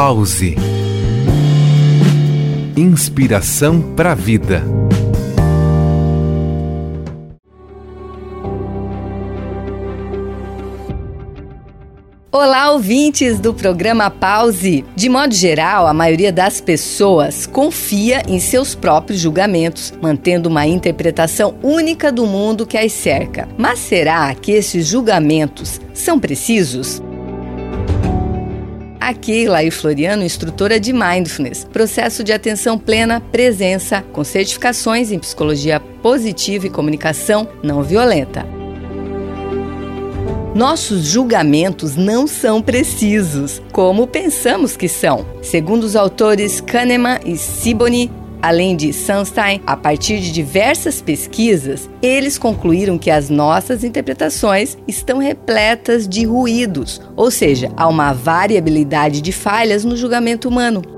Pause. Inspiração para a vida. Olá, ouvintes do programa Pause. De modo geral, a maioria das pessoas confia em seus próprios julgamentos, mantendo uma interpretação única do mundo que as cerca. Mas será que esses julgamentos são precisos? Aqui, Laí Floriano, instrutora de Mindfulness, processo de atenção plena, presença, com certificações em psicologia positiva e comunicação não violenta. Nossos julgamentos não são precisos, como pensamos que são. Segundo os autores Kahneman e Sibony, Além de Sunstein, a partir de diversas pesquisas, eles concluíram que as nossas interpretações estão repletas de ruídos, ou seja, há uma variabilidade de falhas no julgamento humano.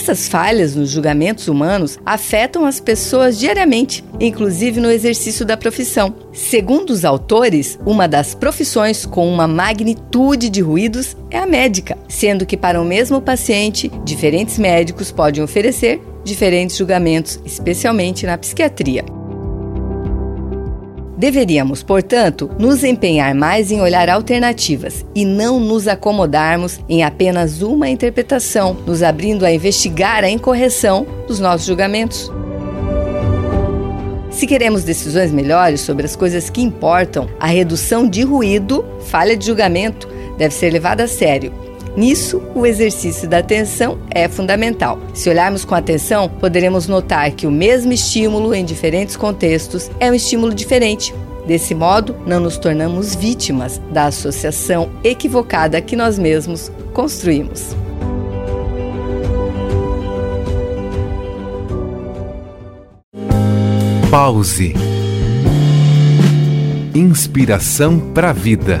Essas falhas nos julgamentos humanos afetam as pessoas diariamente, inclusive no exercício da profissão. Segundo os autores, uma das profissões com uma magnitude de ruídos é a médica, sendo que para o mesmo paciente, diferentes médicos podem oferecer diferentes julgamentos, especialmente na psiquiatria. Deveríamos, portanto, nos empenhar mais em olhar alternativas e não nos acomodarmos em apenas uma interpretação, nos abrindo a investigar a incorreção dos nossos julgamentos. Se queremos decisões melhores sobre as coisas que importam, a redução de ruído, falha de julgamento, deve ser levada a sério Nisso, o exercício da atenção é fundamental. Se olharmos com atenção, poderemos notar que o mesmo estímulo em diferentes contextos é um estímulo diferente. Desse modo, não nos tornamos vítimas da associação equivocada que nós mesmos construímos. Pause. Inspiração para a vida.